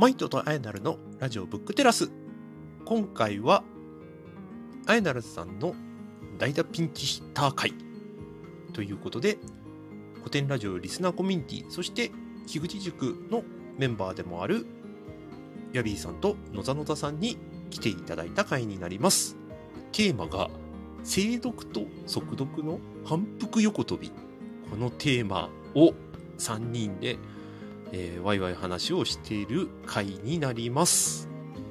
マイトとアイナルのラジオブックテラス。今回は、アイナルさんの代打ピンチヒッター会ということで、古典ラジオリスナーコミュニティ、そして樋口塾のメンバーでもあるヤビーさんと野田野田さんに来ていただいた回になります。テーマが、精読と速読の反復横跳び。このテーマを3人で、えーワイワイ話をしている回になります。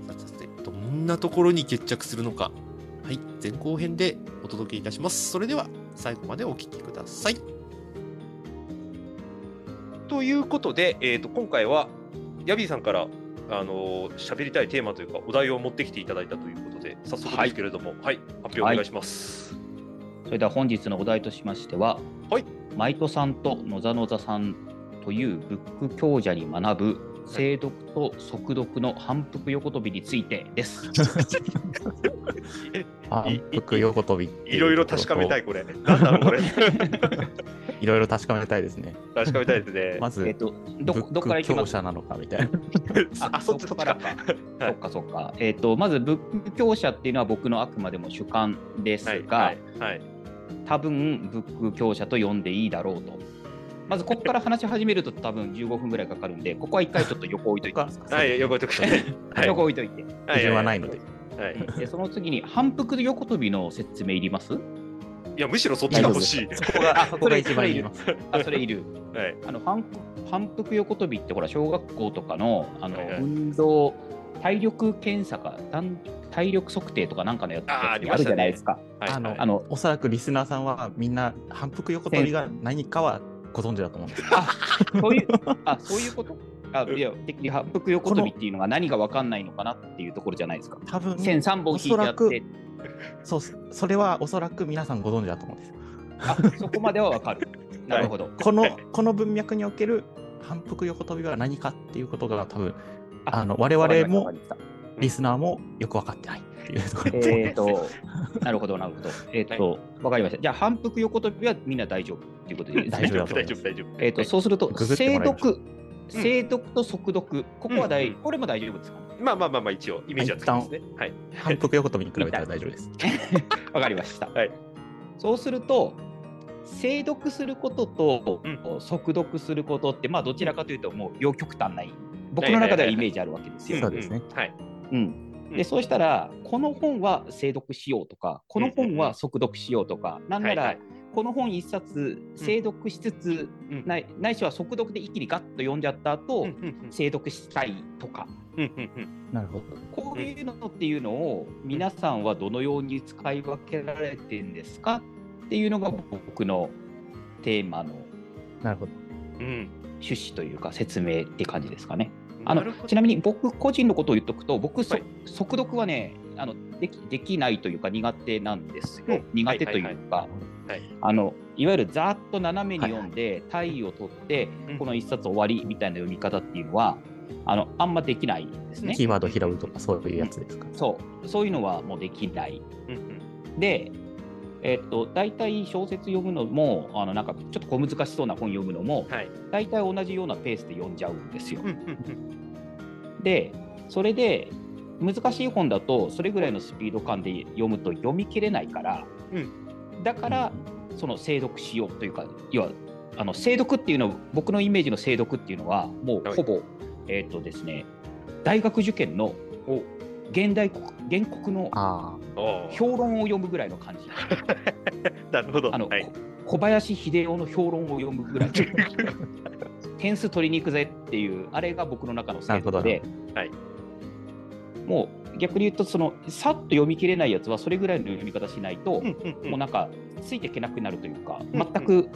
さてさて、どんなところに決着するのか。はい、前後編でお届けいたします。それでは、最後までお聞きください。ということで、えー、と今回は、ヤビーさんから、あのー喋りたいテーマというか、お題を持ってきていただいたということで、早速ですけれども、はい、発表お願いします。それでは本日のお題としましては、はいマイトさんと野座野座さんというブック強者に学ぶ精読と速読の反復横跳びについてです。反復横跳びいろいろ確かめたい、これ。なんだろう、これ。いろいろ確かめたいですね。確かめたいですね。まず、えっと、どどック強こから行きます？者なのかみたいな。あ、そっちそっちか。か。そっかそっか。えっと、まずブック強者っていうのは僕のあくまでも主観ですはい、が、はい、はい。多分ブック強者と呼んでいいだろうと。まずここから話し始めると多分15分ぐらいかかるんで、ここは一回ちょっと横置いといて。はい、横置いとく。はい横置いといて。基準はないので。はい。でその次に反復横跳びの説明いります？いや、むしろそっちが欲しい。そこが、そこが一番いります。あ、それいる。はい。あの反反復横跳びってほら小学校とかのあの、はいはい運動体力検査か体体力測定とかなんかのやつあるましたねじゃないですか。はい。あのあのおそらくリスナーさんはみんな反復横跳びが何かはご存知だと思うんです。あそういうあそういうこと？あいや反復横跳びっていうのが何が分かんないのかなっていうところじゃないですか。多分、線3本引いてあってそう、それはおそらく皆さんご存知だと思うんです。あそこまでは分かる。なるほど。この、この文脈における反復横跳びは何かっていうことが多分、あの我々もリスナーもよく分かってないっていうところりましたえっ、で。と、なるほど、なるほど。えっ、と、わかりました。じゃあ、反復横跳びはみんな大丈夫っていうことでいいですね。大丈夫大丈夫、大丈夫。えっ、と、そうすると、精読、精読と速読、ここは大、うんこれも大丈夫ですか？まあまあまあまあ、一応、イメージはつきますね。はい。反復横跳びに比べたら大丈夫です。わかりました。はいそうすると、精読することとう速読することって、まあ、どちらかというと、もう両極端ない。僕の中ではイメージあるわけですよ。そうですね。はい。うんうんでそうしたら、この本は精読しようとか、この本は速読しようとか、なんならこの本一冊精読しつつ、うんないないしは速読で一気にガッと読んじゃった後、精読したいとか、なるほど。こういうのっていうのを皆さんはどのように使い分けられてるんですか？っていうのが僕のテーマのなるほど。うん。趣旨というか説明って感じですかね。あのちなみに僕個人のことを言っとくと僕、そはい速読はねあのできできないというか苦手なんですよ。うん苦手というか、はい。あのいわゆるざーっと斜めに読んで、単位を取ってうんこの一冊終わりみたいな読み方っていうのはあのあんまできないんですね。キーワード拾うとかそういうやつですか？そうそういうのはもうできない。うんうんで、えっと大体小説読むのもあのなんかちょっと小難しそうな本読むのもはい。大体同じようなペースで読んじゃうんですよ。うんうんうんでそれで難しい本だとそれぐらいのスピード感で読むと読み切れないから、だからその精読しようというか要はあの精読っていうの僕のイメージの精読っていうのはもうはいほぼ、えっ、とですね大学受験のお現代国原告の評論を読むぐらいの感じ。なるほど。あの、はいこ。小林秀夫の評論を読むぐらい。点数取りに行くぜっていうあれが僕の中の精読で、はい。もう逆に言うとそのさっと読み切れないやつはそれぐらいの読み方しないと、うんうんうん。もうなんかついていけなくなるというか、うん全く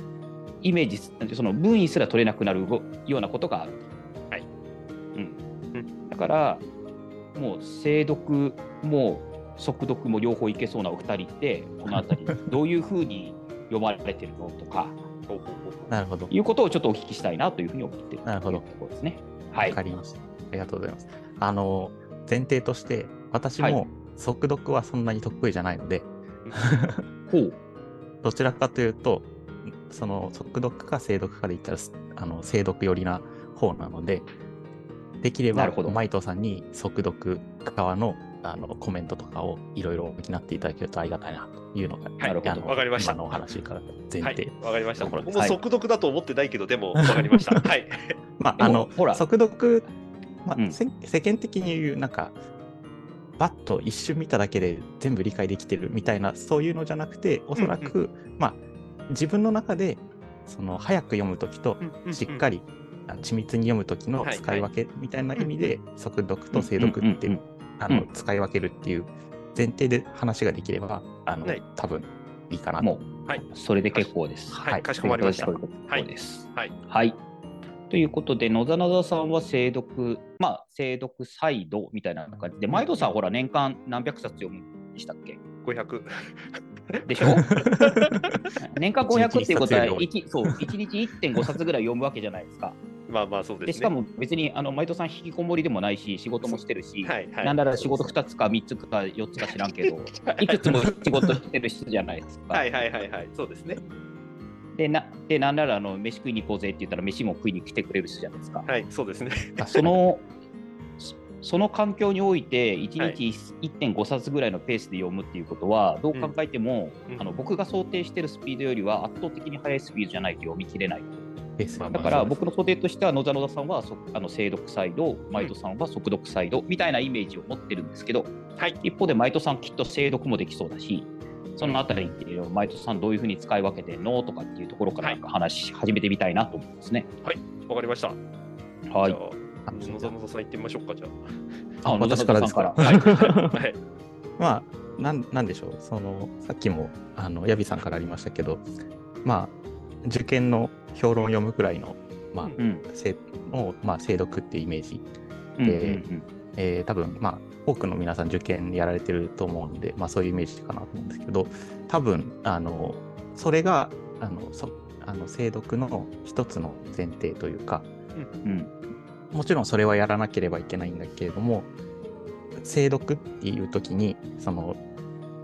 イメージその分位すら取れなくなるようなことがある。はい。うん、だからもう精読も速読も両方いけそうなお二人ってこの辺り どういうふうに読まれてるのとかなるほど。いうことをちょっとお聞きしたいなというふうに思っているなるほどというところですね。はわいかりました。ありがとうございます。あの、前提として、私はいも速読はそんなに得意じゃないので、ほうどちらかというと、その速読か精読かで言ったら、すあの精読寄りな方なので、できればなるほどマイトさんに速読側のあのコメントとかをいろいろ補っていただけるとありがたいなというのが、はいわかりました今のお話から前はい提。、わかりました。僕も速読だと思ってないけど、でも、わかりました。はい。まあ、あのほら速読、まあうんせ世間的に言うなんかバッと一瞬見ただけで全部理解できてるみたいなそういうのじゃなくておそらく、まあ自分の中でその早く読む時としっかり。り、あの緻密に読む時のはい使い分けみたいな意味で、速読と精読って、うんうんあのうん使い分けるっていう前提で話ができればあの、はい多分いいかなともう、はいそれで結構です。はい、はいかしこまりました。そうい。はい。はい。ということで、野田野田さんは精読、まあ、精読サイドみたいな感じで、毎度さん、ほら、年間何百冊読むんでしたっけ？500。でしょ？年間500っていうことは一日1、そう、1日1.5冊ぐらい読むわけじゃないですか。まあまあ、そうですね。でしかも別に、あの、毎度さん、引きこもりでもないし、仕事もしてるし、はい、はい。なんなら仕事2つか3つか4つか知らんけど、いくつも仕事してる人じゃないですか。はい、はい、はい、はい。そうですね。で、なでなんならあの飯食いに行こうぜって言ったら、飯も食いに来てくれる人じゃないですか。はい、そうですね。そのそその環境において、1はい日1.5冊ぐらいのペースで読むっていうことは、どう考えても、うんあの僕が想定しているスピードよりは圧倒的に速いスピードじゃないと読み切れない。ですよねだから僕の想定としては、野田野田さんはそあの精読サイド、マイトさんは速読サイドみたいなイメージを持ってるんですけど、はい。一方でマイトさんきっと精読もできそうだし、そのあたりっていうのをマイトさんどういうふうに使い分けてんのとかっていうところからなんか話し始めてみたいなと思うんですね。わかりました。はいじゃ。あ、野田野田さん行ってみましょうか、じゃあ野田私からですか野田さんからあ。はい。まあなんなんでしょうそのさっきもあのヤビさんからありましたけどまあ受験の評論を読むくらいのまあ、うん。せの、まあ、精読ってイメージ。うんでうん。えー多分まあ多くの皆さん受験やられてると思うんで、まあ、そういうイメージかなと思うんですけど多分あのそれがあのそあの精読の一つの前提というかうん。うんもちろんそれはやらなければいけないんだけれども精読っていう時にその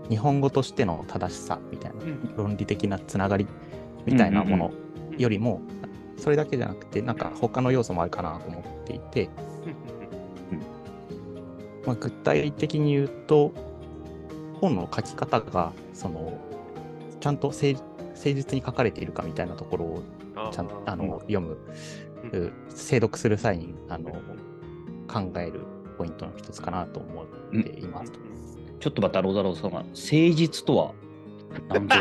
日本語としての正しさみたいなうん。論理的なつながりみたいなものうんよりもそれだけじゃなくてなんか他の要素もあるかなと思っていて、まあ、具体的に言うと本の書き方がそのちゃんと誠誠実に書かれているかみたいなところをちゃんとあの読む、うん。う精読する際にあの考えるポイントの一つかなと思っています。ちょっとまたロザロさんが誠実とは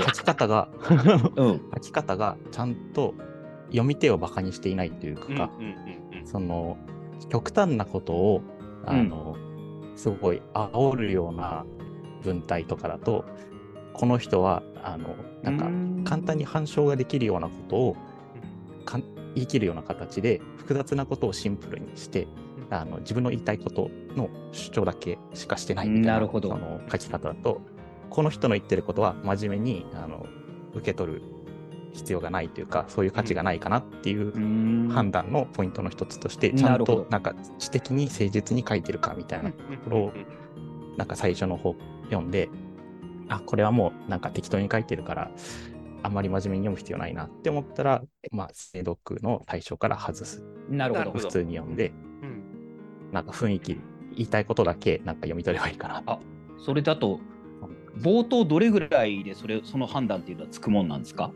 書き方がうん。書き方がちゃんと読み手をバカにしていないというか、うんうんうんうん。その極端なことをあの、すごい煽るような文体とかだとこの人はあのなんか簡単に反証ができるようなことをかん言い切るような形で複雑なことをシンプルにしてあの自分の言いたいことの主張だけしかしてないみたいななるほど。その書き方だとこの人の言ってることは真面目にあの受け取る必要がないというかそういう価値がないかなっていううん。判断のポイントの一つとしてちゃなんるほど。となんか知的に誠実に書いてるかみたいなころをなんか最初の方読んであこれはもうなんか適当に書いてるからあんまり真面目に読む必要ないなって思ったらまあ精読の対象から外す。なるほど。なるほど普通に読んでうん。なんか雰囲気言いたいことだけなんか読み取ればいいかな。あそれだと冒頭どれぐらいでそれその判断っていうのはつくもんなんですか？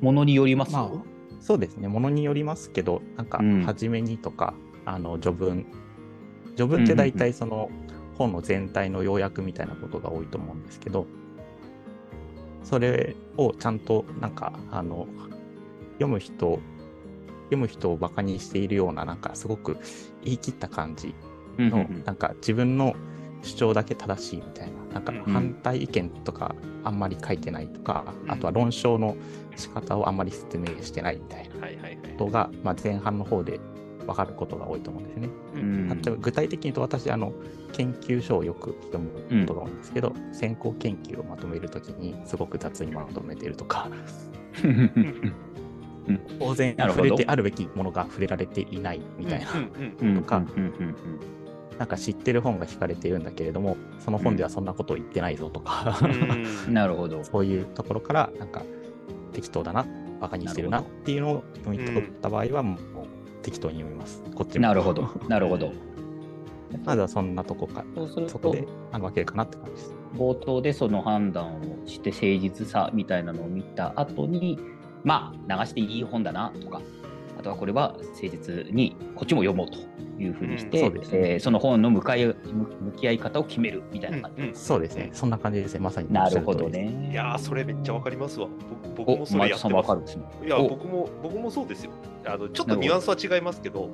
ものによります、まあそうですね。ものによりますけどなんかうん。初めにとか、あの序文。序文って大体その本の全体の要約みたいなことが多いと思うんですけどそれをちゃんとなんかあの読む人読む人をバカにしているようななんかすごく言い切った感じの、うんうんうん。なんか自分の主張だけ正しいみたいななんかうん反対意見とかあんまり書いてないとか、うん。あとは論証の仕方をあんまり説明してないみたいなことが、まあ、前半の方で分かることが多いと思うんですね。うん。例えば具体的に言うと私あの研究書をよく読むことが多いんですけど、先行研究をまとめるときにすごく雑にまとめているとか。当然触れてあるべきものが触れられていないみたいな、うんうんうんとか。うんうんなんか知ってる本が引かれているんだけれどもその本ではそんなことを言ってないぞとか、うん なるほど。そういうところからなんか適当だなバカにしてるなっていうのを読み取った場合はもう適当に読みますこっちもなるほど。なるほど。まずはそんなとこか、そうするそことであの分けるかなって感じです。冒頭でその判断をして誠実さみたいなのを見た後にまあ流していい本だなとかあとはこれは誠実にこっちも読もうというふうにして、うんそねえーその本の向かい向向き合い方を決めるみたいな感じ、うんうんそうですね、そんな感じですね、まさに。なるほど。ね。いやーそれめっちゃわかりますわ。僕もそれやってます。すね。いやお僕も僕もそうですよ。あのちょっとニュアンスは違いますけど、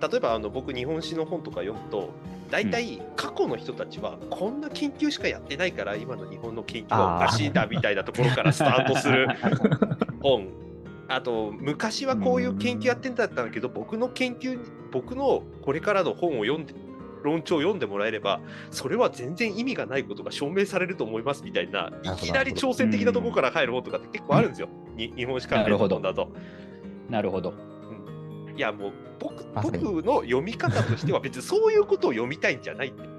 例えばあの僕日本史の本とか読むと、大体過去の人たちはこんな研究しかやってないから今の日本の研究はおかしいんだみたいなところからスタートする本。あと昔はこういう研究やってんだったんだけど、僕の研究僕のこれからの本を読んで論調を読んでもらえればそれは全然意味がないことが証明されると思いますみたいないきなり挑戦的なところから入る本とかって結構あるんですよ、に日本史関連の本だと。なるほど。いやもう僕僕の読み方としては別にそういうことを読みたいんじゃないって。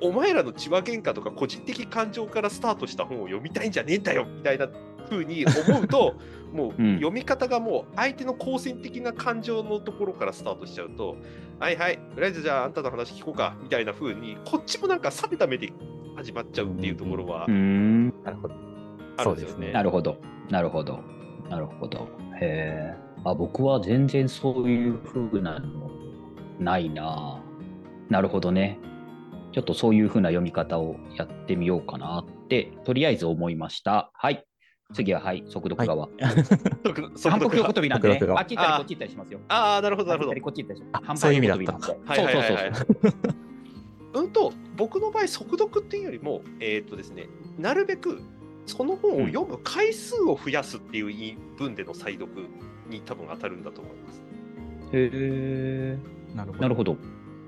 おお前らの血は喧嘩とか個人的感情からスタートした本を読みたいんじゃねえんだよみたいな風に思うと もううん読み方がもう相手の好戦的な感情のところからスタートしちゃうとはいはいとりあえずじゃああんたの話聞こうかみたいな風にこっちもなんか冷めた目で始まっちゃうっていうところは。なるほど。あるんですよそうですね。なるほど。なるほど。なるほど。へえ。あ、僕は全然そういう風なのないな。なるほどね。ちょっとそういう風な読み方をやってみようかなって、とりあえず思いました。はい。次は、はい、速読側。反復横跳びなんで、ねあっち行ったりこっち行ったりしますよ。ああなるほどなるほどこっち行ったりします。そういう意味復横跳びなんで。はいはいはいはいそうそうそう うんと僕の場合速読っていうよりもえーっとですねなるべくその本を読む回数を増やすっていう言い分での再読に多分当たるんだと思います。へえ。なるほど。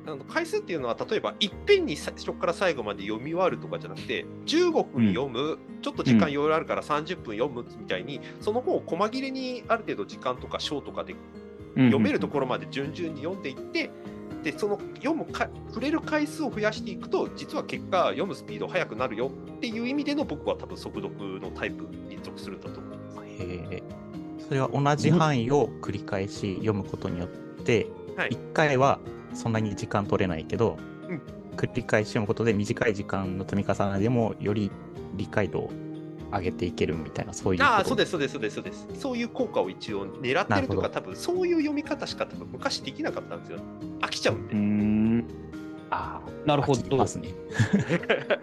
あの回数っていうのは例えばいっぺんに最初から最後まで読み終わるとかじゃなくて15分読む、ちょっと時間いろいろあるから30分読むみたいに、その本を細切れにある程度時間とか章とかで読めるところまで順々に読んでいって、でその読むか触れる回数を増やしていくと実は結果読むスピード速くなるよっていう意味での僕は多分速読のタイプに属するんだと思います。へえそれは同じ範囲を繰り返し読むことによって、はい1回はそんなに時間取れないけど、うん繰り返し読むことで短い時間の積み重ねでもより理解度を上げていけるみたいなそういうああ、そうです、そうです、そうです、そうです。そういう効果を一応狙ってるとか、多分そういう読み方しか多分昔できなかったんですよ。飽きちゃうんでうー。ん。あなるほど飽きま。すね。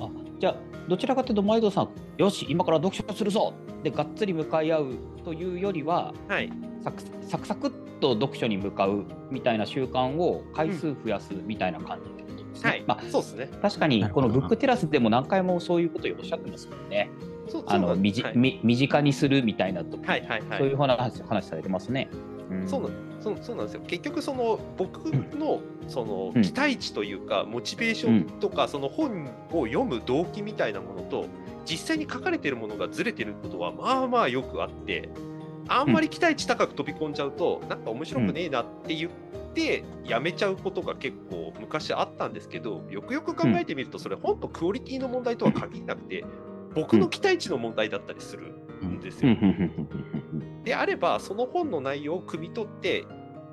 あじゃあどちらかというと前戸さんよし今から読書するぞでがっつり向かい合うというよりははい。サクサクサクっと読書に向かうみたいな習慣を回数増やすみたいな感じってことですね。はい。まあそうですね。確かにこのブックテラスでも何回もそういうことをおっしゃってますもんね。そうあのみじ、はいみ身近にするみたいなと、はいはいはい。そういう話話されてますね。んそうなんそうそうなんですよ結局その僕のそのうん期待値というか、モチベーションとか、その本を読む動機みたいなものと実際に書かれてるものがずれてることはまあまあよくあってあんまり期待値高く飛び込んじゃうと、なんか面白くねえなって言ってやめちゃうことが結構昔あったんですけどよくよく考えてみるとそれ本当クオリティの問題とは限らなくて僕の期待値の問題だったりするんですよ。うん。うん。うん。うん。であればその本の内容を汲み取って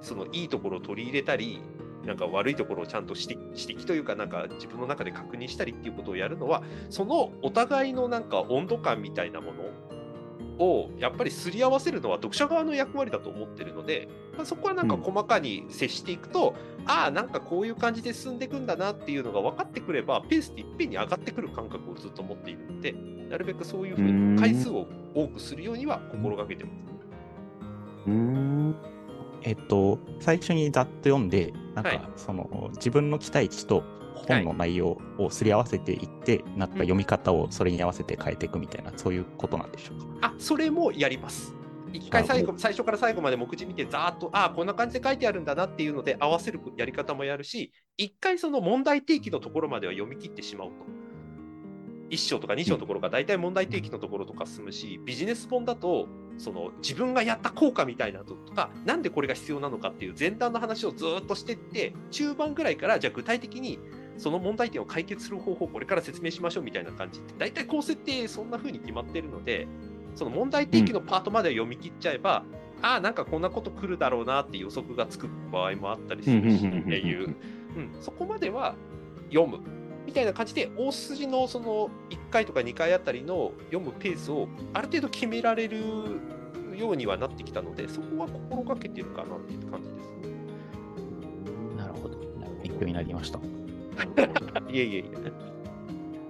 そのいいところを取り入れたりなん。か悪いところをちゃん。と指摘指摘というかなん。か自分の中で確認したりっていうことをやるのはそのお互いのなん。か温度感みたいなものをやっぱりすり合わせるのは読者側の役割だと思ってるので、まあ、そこはなんかうん。細かに接していくと、ああなんかこういう感じで進んでいくんだなっていうのが分かってくればペースでいっぺんに上がってくる感覚をずっと持っているのでなるべくそういうふううんに回数を多くするようには心がけてます。うん。えっと、最初にざっと読んで、なんはい。か、その、自分の期待値と本の内容をすり合わせていって、なった読み方をそれに合わせて変えていくみたいな、そういうことなんでしょうか？あそれもやります。一回最後最初から最後まで目次見てざーっとああこんな感じで書いてあるんだなっていうので合わせるやり方もやるし一回その問題提起のところまでは読み切ってしまうと1章とか2章のところが大体問題提起のところとか進むしビジネス本だとその自分がやった効果みたいなのとかなんでこれが必要なのかっていう前段の話をずーっとしてって中盤ぐらいからじゃあ具体的にその問題点を解決する方法をこれから説明しましょうみたいな感じって大体こう設定そんな風に決まってるのでその問題提起のパートまで読み切っちゃえば、ああなんかこんなこと来るだろうなって予測がつく場合もあったりするしっていう、うん、そこまでは読むみたいな感じで大筋のその1回とか2回あたりの読むペースをある程度決められるようにはなってきたのでそこは心がけてるかなっていう感じですね。なるほど。勉強になりました。いえいえいえ。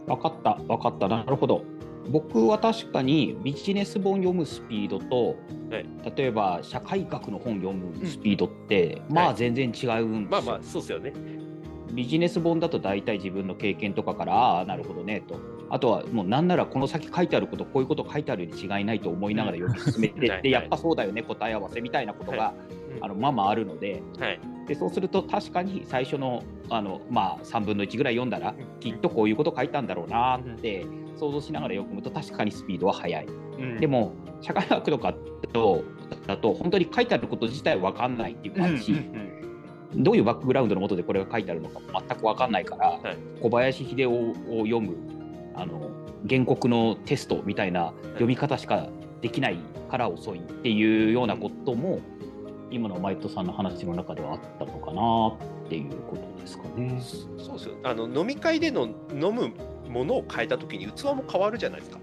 分かった、分かった、なるほど。僕は確かにビジネス本読むスピードと、はい、例えば社会学の本読むスピードって、うん、まあ全然違うんですよ、はい、まあまあそうですよね。ビジネス本だと大体自分の経験とかからああなるほどねと。あとはもうなんならこの先書いてあることこういうこと書いてあるに違いないと思いながら読み進めてって やっぱそうだよね答え合わせみたいなことが、はい、あのまあまああるのではい、でそうすると確かに最初のあの、まあ、3分の1ぐらい読んだらきっとこういうこと書いたんだろうなって想像しながら読むと確かにスピードは速い。うん、でも社会学とかとだと本当に書いてあること自体分かんないっていう感じ。うんうんうんどういうバックグラウンドのもとでこれが書いてあるのか全く分かんないから、はい、小林秀夫を読むあの原告のテストみたいな読み方しかできないから遅いっていうようなことも、今のマイトさんの話の中ではあったのかなっていうことですかね。そうですよあの飲み会での飲むものを変えた時に器も変わるじゃないですか。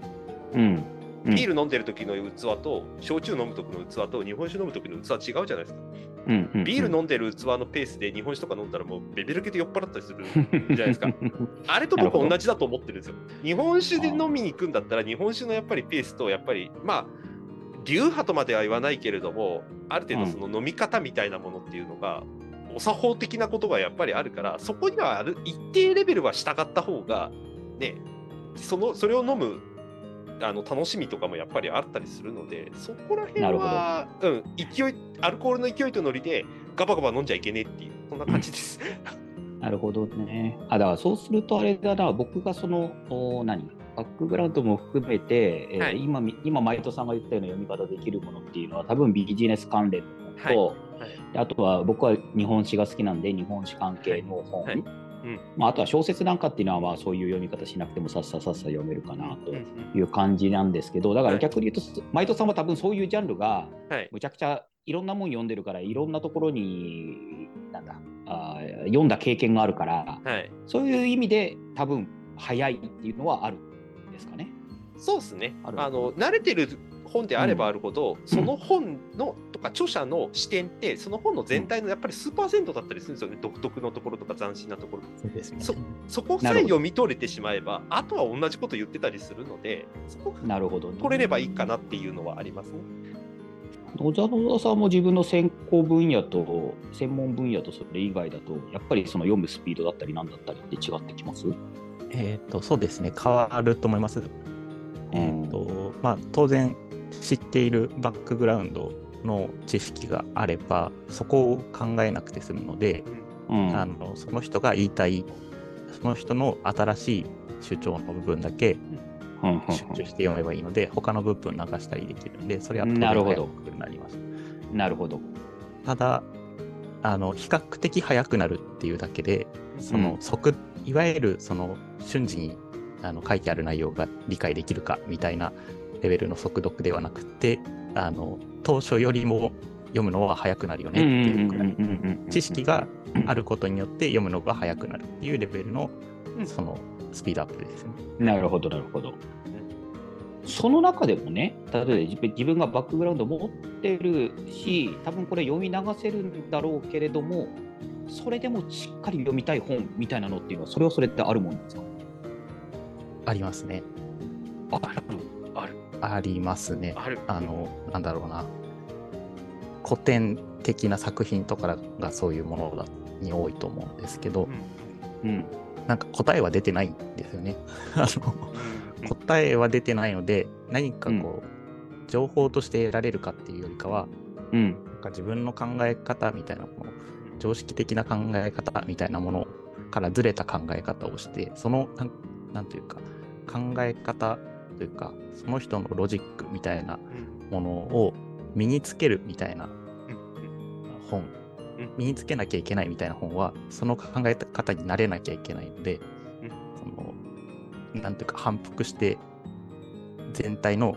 うんビール飲んでる時の器と、焼酎飲む時の器と、日本酒飲む時の器違うじゃないですか。うんうんうん、ビール飲んでる器のペースで日本酒とか飲んだらもうベベルケで酔っ払ったりするじゃないですか。あれと僕同じだと思ってるんですよ。日本酒で飲みに行くんだったら日本酒のやっぱりペースとやっぱりまあ流派とまでは言わないけれどもある程度その飲み方みたいなものっていうのが、お作法的なことがやっぱりあるからそこにはある一定レベルは従った方がねそのそれを飲むあの楽しみとかもやっぱりあったりするのでそこら辺は、うん、勢いアルコールの勢いとノリでガバガバ飲んじゃいけねえっていうそんな感じです。なるほどね。あだからそうするとあれだな僕がそのお何？バックグラウンドも含めて、はい、えー、今今マイトさんが言ったような読み方できるものっていうのは多分ビジネス関連の本と、はい。はい、あとは僕は日本史が好きなんで日本史関係の本、うん。まあ、あとは小説なんかっていうのはまあそういう読み方しなくてもさっささっさ読めるかなという感じなんですけどだから逆に言うと、前戸さんは多分そういうジャンルがむちゃくちゃいろんなもん読んでるからいろんなところになんだあ読んだ経験があるから、はい、そういう意味で多分早いっていうのはある。んですかね。そうですね。あの慣れてる本であればあるほど、うん、その本のとか著者の視点ってその本の全体のやっぱり数パーセントだったりするんですよね、独特のところとか斬新なところそうです、ね、そそこさえ読み取れてしまえばあとは同じこと言ってたりするのでそこなるほど、ね、取れればいいかなっていうのはありますね。野田野田さんも自分の専攻分野と専門分野とそれ以外だとやっぱりその読むスピードだったり何だったりって違ってきますえっ、とそうですね。変わると思います。えっ、とまあ当然知っているバックグラウンドの知識があればそこを考えなくて済むので、うん、あのその人が言いたいその人の新しい主張の部分だけ集中して読めばいいので、他の部分流したりできるのでそれは当然早くなります。なるほど。ただあの比較的早くなるっていうだけでその即、うん、いわゆるその瞬時にあの書いてある内容が理解できるかみたいなレベルの速読ではなくてあの当初よりも読むのは早くなるよねっていうくらい知識があることによって読むのが早くなるっていうレベルのそのスピードアップですね。なるほどなるほど。その中でもね、例えば自分がバックグラウンド持ってるし、多分これ読み流せるんだろうけれども、それでもしっかり読みたい本みたいなのっていうのは、それはそれってあるもんですか？ありますね。あるあるありますね。あるあの、なんだろうな。古典的な作品とかがそういうものだに多いと思うんですけど、うん、うん、なんか答えは出てないんですよね。あの答えは出てないので、何かこう、うん、情報として得られるかっていうよりかは、うん、なんか自分の考え方みたいなもの、常識的な考え方みたいなものからずれた考え方をして、その、なんなんというか、考え方というか、その人のロジックみたいなものを身につけるみたいな本、身につけなきゃいけないみたいな本は、その考え方になれなきゃいけないので、なんていうか反復して全体の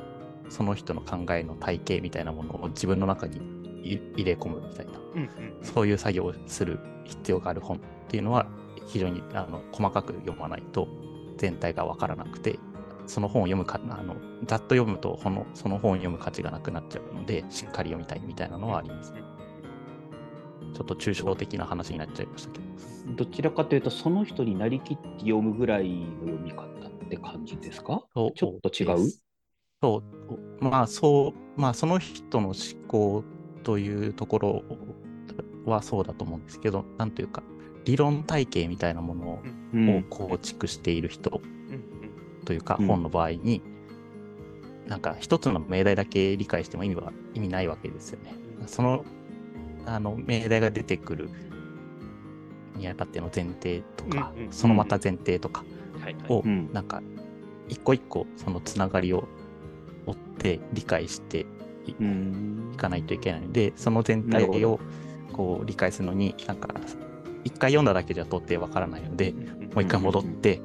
その人の考えの体系みたいなものを自分の中に入れ込むみたいな、うんうん、そういう作業をする必要がある本っていうのは非常にあの細かく読まないと全体が分からなくてその本を読むかあのざっと読むとこのその本を読む価値がなくなっちゃうのでしっかり読みたいみたいなのはありますね。ちょっと抽象的な話になっちゃいましたけど。どちらかというとその人になりきって読むぐらいの読み方って感じですか？ちょっと違う？そう。まあそう。まあその人の思考というところはそうだと思うんですけどなんというか理論体系みたいなものを構築している人というか、本の場合に、なんか一つの命題だけ理解しても意味は意味ないわけですよね。そのあの命題が出てくるにあたっての前提とか、そのまた前提とかを、なんか一個一個そのつながりを追って理解していかないといけないので、その全体をこう理解するのになんか一回読んだだけじゃ到底わからないので、もう一回戻って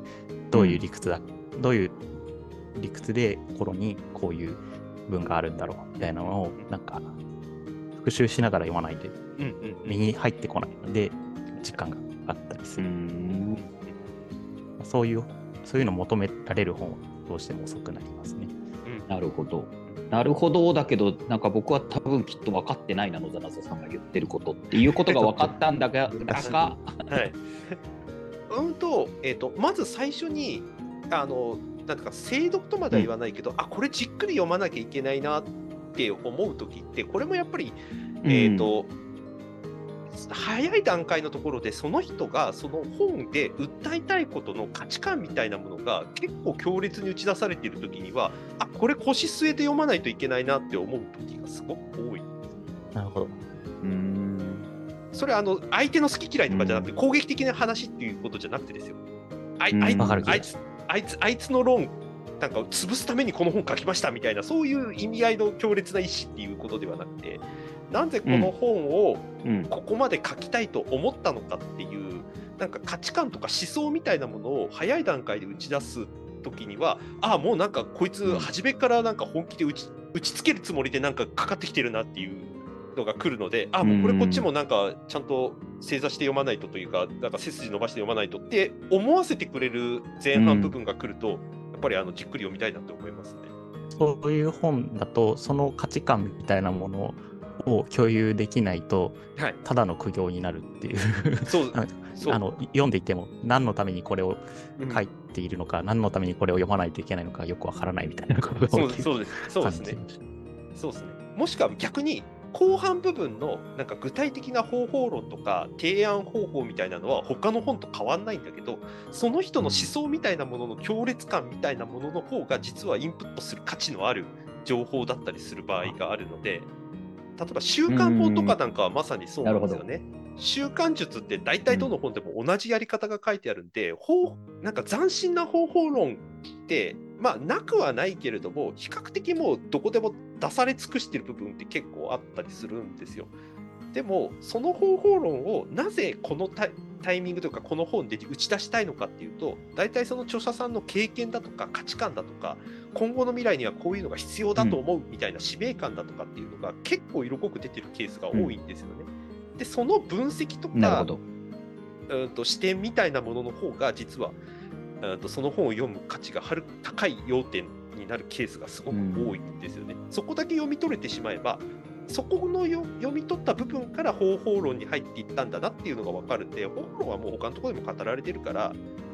どういう理屈だ、どういう理屈で心にこういう文があるんだろうみたいなのをなんか復習しながら読まないと身に入ってこないので時間があったりする。そういうそういうのを求められる本はどうしても遅くなりますね。うん、なるほど。なるほどだけどなんか僕は多分きっと分かってないな野沢さんが言ってることっていうことが分かったんだが だが。はい。うんと,、えーと、まず最初にあのなんか精読とまでは言わないけど、うん、あこれじっくり読まなきゃいけないなって思う時ってこれもやっぱり、えーと、うん、早い段階のところでその人がその本で訴えたいことの価値観みたいなものが結構強烈に打ち出されている時にはあこれ腰据えて読まないといけないなって思う時がすごく多い。なるほど。うん。それはあの相手の好き嫌いとかじゃなくて、攻撃的な話っていうことじゃなくてですよ。あいあいあいつあいつあいつの論なんか潰すためにこの本書きましたみたいなそういう意味合いの強烈な意思っていうことではなくてなぜこの本をここまで書きたいと思ったのかっていう、なんか価値観とか思想みたいなものを早い段階で打ち出す時にはああもうなんかこいつ初めからなんか本気で打ち打ちつけるつもりでなんかかかってきてるなっていうのが来るのであもうこれこっちもなんかちゃんと正座して読まないとというかなんか背筋伸ばして読まないとって思わせてくれる前半部分が来ると、っぱりあのじっくり読みたいなと思いますね。そういう本だとその価値観みたいなものを共有できないと、はい、ただの苦行になるっていう。そう。あの読んでいても何のためにこれを書いているのか、うん、何のためにこれを読まないといけないのかよくわからないみたいなことがそうです。そうです そうですね。そうですねもしくは逆に後半部分のなんか具体的な方法論とか提案方法みたいなのは他の本と変わんないんだけどその人の思想みたいなものの強烈感みたいなものの方が実はインプットする価値のある情報だったりする場合があるので例えば習慣法とかなんかはまさにそうなんですよね。習慣術って大体どの本でも同じやり方が書いてあるんで、うん、なんか斬新な方法論ってまあなくはないけれども比較的もうどこでも出され尽くしてる部分って結構あったりするんですよ。でもその方法論をなぜこのタイミングというかこの本で打ち出したいのかっていうと大体その著者さんの経験だとか価値観だとか今後の未来にはこういうのが必要だと思うみたいな使命感だとかっていうのが結構色濃く出てるケースが多いんですよね。うん、でその分析とかうんと視点みたいなものの方が実はうんとその本を読む価値がはる高い要点になるケースがすごく多いんですよね。うん、そこだけ読み取れてしまえばそこの読み取った部分から方法論に入っていったんだなっていうのが分かるんで方法論はもう他のところでも語られてるから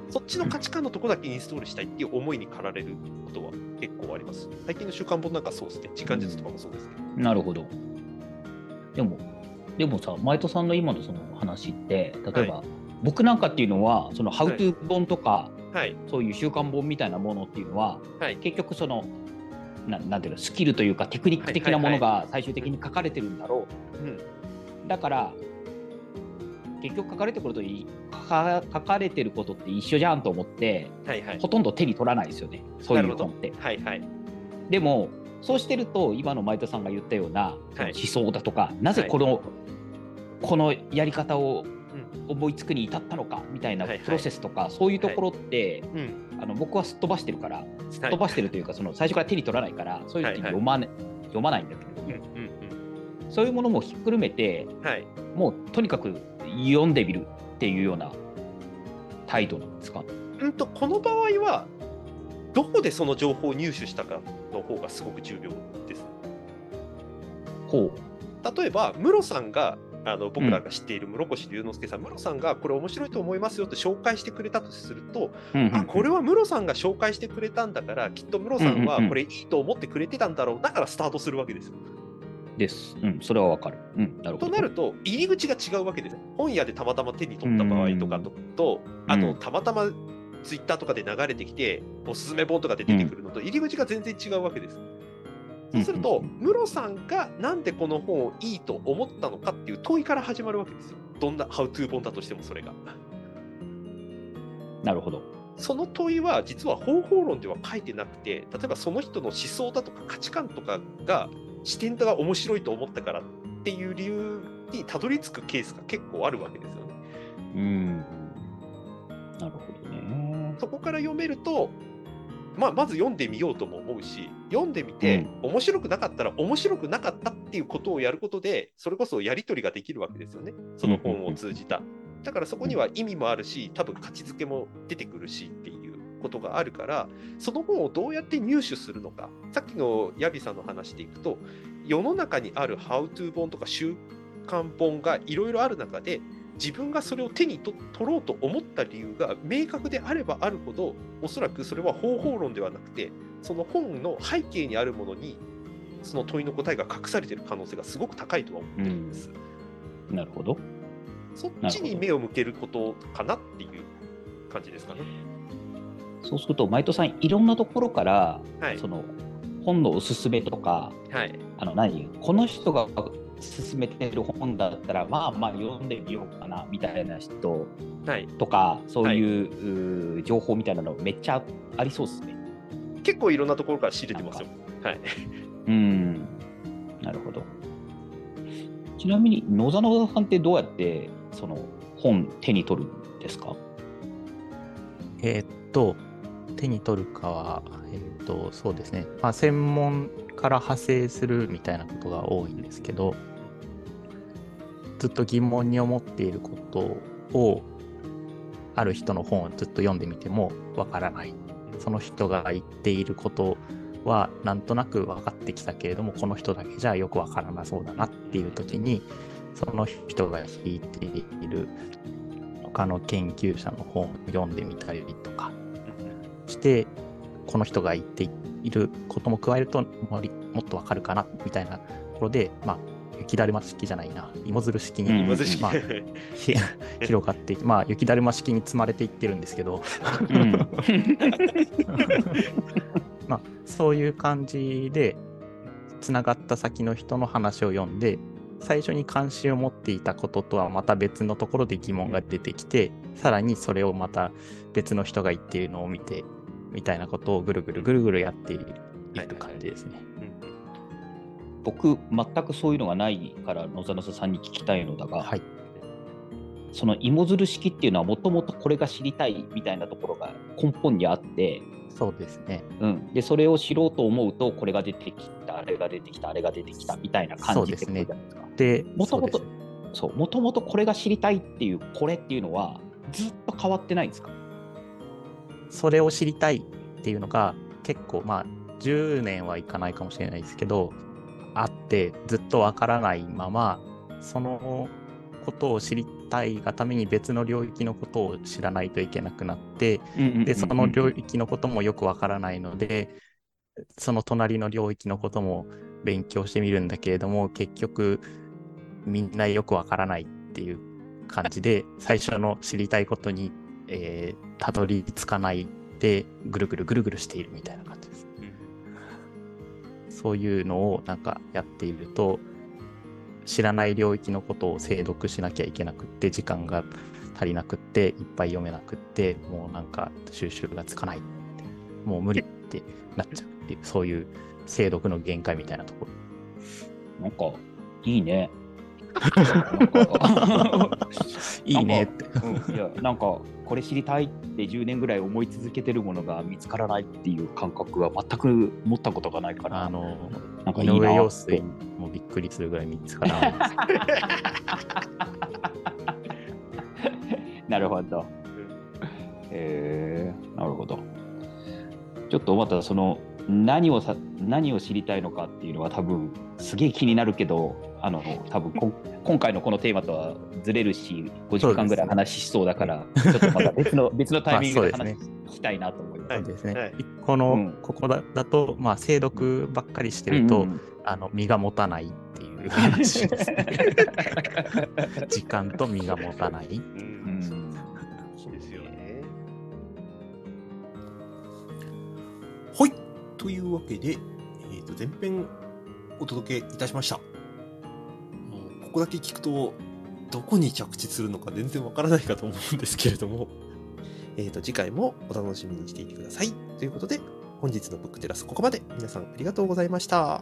そっちの価値観のところだけインストールしたいっていう思いに駆られることは結構あります。最近の週刊本なんかそうですね。時間術とかもそうですけど。なるほど。でも、でもさ、前戸さんの今のその話って、例えば、はい、僕なんかっていうのは、そのハウトゥー本とか、はい、そういう週刊本みたいなものっていうのは、はい、結局そのななんていうのスキルというかテクニック的なものが最終的に書かれてるんだろう、だから結局書かれてくると書かれてることって一緒じゃんと思って、はいはい、ほとんど手に取らないですよねそういう本って。はいはい、でもそうしてると今の前田さんが言ったような思想だとか、はい、なぜこの、はい、このやり方を思いつくに至ったのかみたいなプロセスとか、そういうところって、はい、あの僕はすっ飛ばしてるから、すっ飛ばしてるというか、その最初から手に取らないからそういう時読ま,、ね読まないんだけれども、そういうものもひっくるめて、はい、もうとにかく読んでみるっていうような態度なんですか、うんとこの場合はどこでその情報を入手したかの方がすごく重要です。ほう。例えば、ムロさんがあの僕らが知っている室越龍之介さん、ムロさんがこれ面白いと思いますよって紹介してくれたとすると、あこれはムロさんが紹介してくれたんだから、きっとムロさんはこれいいと思ってくれてたんだろう、だからスタートするわけですよ。です。うん、それはわかる。うん、なるとなると、入り口が違うわけです。本屋でたまたま手に取った場合とかと、とあと、たまたまツイッターとかで流れてきて、おすすめ本とかで出てくるのと、入り口が全然違うわけです。そうすると、ムロさんがなんでこの本をいいと思ったのかっていう問いから始まるわけですよ。どんなハウトゥー本だとしてもそれが。なるほど。その問いは実は方法論では書いてなくて、例えばその人の思想だとか価値観とかが視点が面白いと思ったからっていう理由にたどり着くケースが結構あるわけですよね。うん。なるほどね。そこから読めると、まあ、まず読んでみようとも思うし、読んでみて、面白くなかったら面白くなかったっていうことをやることで、それこそやり取りができるわけですよね、その本を通じた。だからそこには意味もあるし、多分価値づけも出てくるしっていうことがあるから、その本をどうやって入手するのか、さっきのヤビさんの話でいくと、世の中にあるハウトゥー本とか週刊本がいろいろある中で、自分がそれを手に取ろうと思った理由が明確であればあるほどおそらくそれは方法論ではなくてその本の背景にあるものにその問いの答えが隠されている可能性がすごく高いとは思ってるんです。うん、なるほど。そっちに目を向けることかなっていう感じですかね。そうすると、毎トさん、いろんなところから、はい、その本のおすすめとか、はい、あの何？この人が進めてる本だったらまあまあ読んでみようかなみたいな人とか、はい、そういうはい、情報みたいなのめっちゃありそうですね。結構いろんなところから仕入れてますよ。はい。うん。なるほど。ちなみに野沢野さんってどうやってその本手に取るんですか？えー、っと手に取るかは、えー、っとそうですね、まあ、専門から派生するみたいなことが多いんですけどずっと疑問に思っていることをある人の本をずっと読んでみてもわからない。その人が言っていることはなんとなく分かってきたけれどもこの人だけじゃよくわからなそうだなっていう時にその人が引いている他の研究者の本を読んでみたりとかしてこの人が言っていることも加えるともっとわかるかなみたいなところで、まあ、雪だるま式じゃないな、芋づる式に、うん、まあ、広がって、まあ、雪だるま式に積まれていってるんですけど、まあ、そういう感じで、つながった先の人の話を読んで、最初に関心を持っていたこととはまた別のところで疑問が出てきて、さらにそれをまた別の人が言っているのを見て、みたいなことをぐるぐるぐるぐるやっている感じですね。僕、全くそういうのがないから野沢さんに聞きたいのだが、はい、その芋づる式っていうのはもともとこれが知りたいみたいなところが根本にあってそうですね、うん、でそれを知ろうと思うとこれが出てきたあれが出てきたあれが出てきたみたいな感じですね。でもともとそうもともとこれが知りたいっていうこれっていうのはずっと変わってないんですか？それを知りたいっていうのが結構まあ10年はいかないかもしれないですけどあってずっとわからないままそのことを知りたいがために別の領域のことを知らないといけなくなって、でその領域のこともよくわからないのでその隣の領域のことも勉強してみるんだけれども結局みんなよくわからないっていう感じで最初の知りたいことにえー、たどり着かないでぐるぐるぐるぐるしているみたいな感じです。うん、そういうのをなんかやっていると知らない領域のことを精読しなきゃいけなくって時間が足りなくっていっぱい読めなくってもうなんか収集がつかないってもう無理ってなっちゃうっていうそういう精読の限界みたいなところ。なんかいいね。いいねって。うん、いやなんかこれ知りたいって10年ぐらい思い続けてるものが見つからないっていう感覚は全く持ったことがないからあの、なんかいいな井上陽水もびっくりするぐらい3つからない。なるほど。へえなるほど。ちょっとまたその何をさ何を知りたいのかっていうのは多分すげえ気になるけどあの多分こん今回のこのテーマとはずれるし5時間ぐらい話しそうだからちょっとまた別の 別のタイミングで話まあそうです聞きたいなと思います。はいそうですね。はいこの、うんここだだと、まあ、精読ばっかりしてると、うんうんあの身が持たないっていう話ですね。時間と身が持たない。ううんんそうですよね。はい。というわけで、えー、と前編お届けいたしました。ここだけ聞くと、どこに着地するのか全然わからないかと思うんですけれども、えー、と次回もお楽しみにしていてください。ということで、本日のブックテラスここまで。皆さんありがとうございました。